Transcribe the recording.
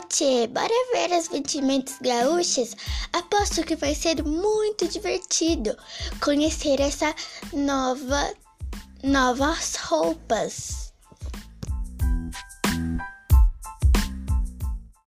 tchê, bora ver as vestimentas gaúchas? Aposto que vai ser muito divertido conhecer essa nova novas roupas.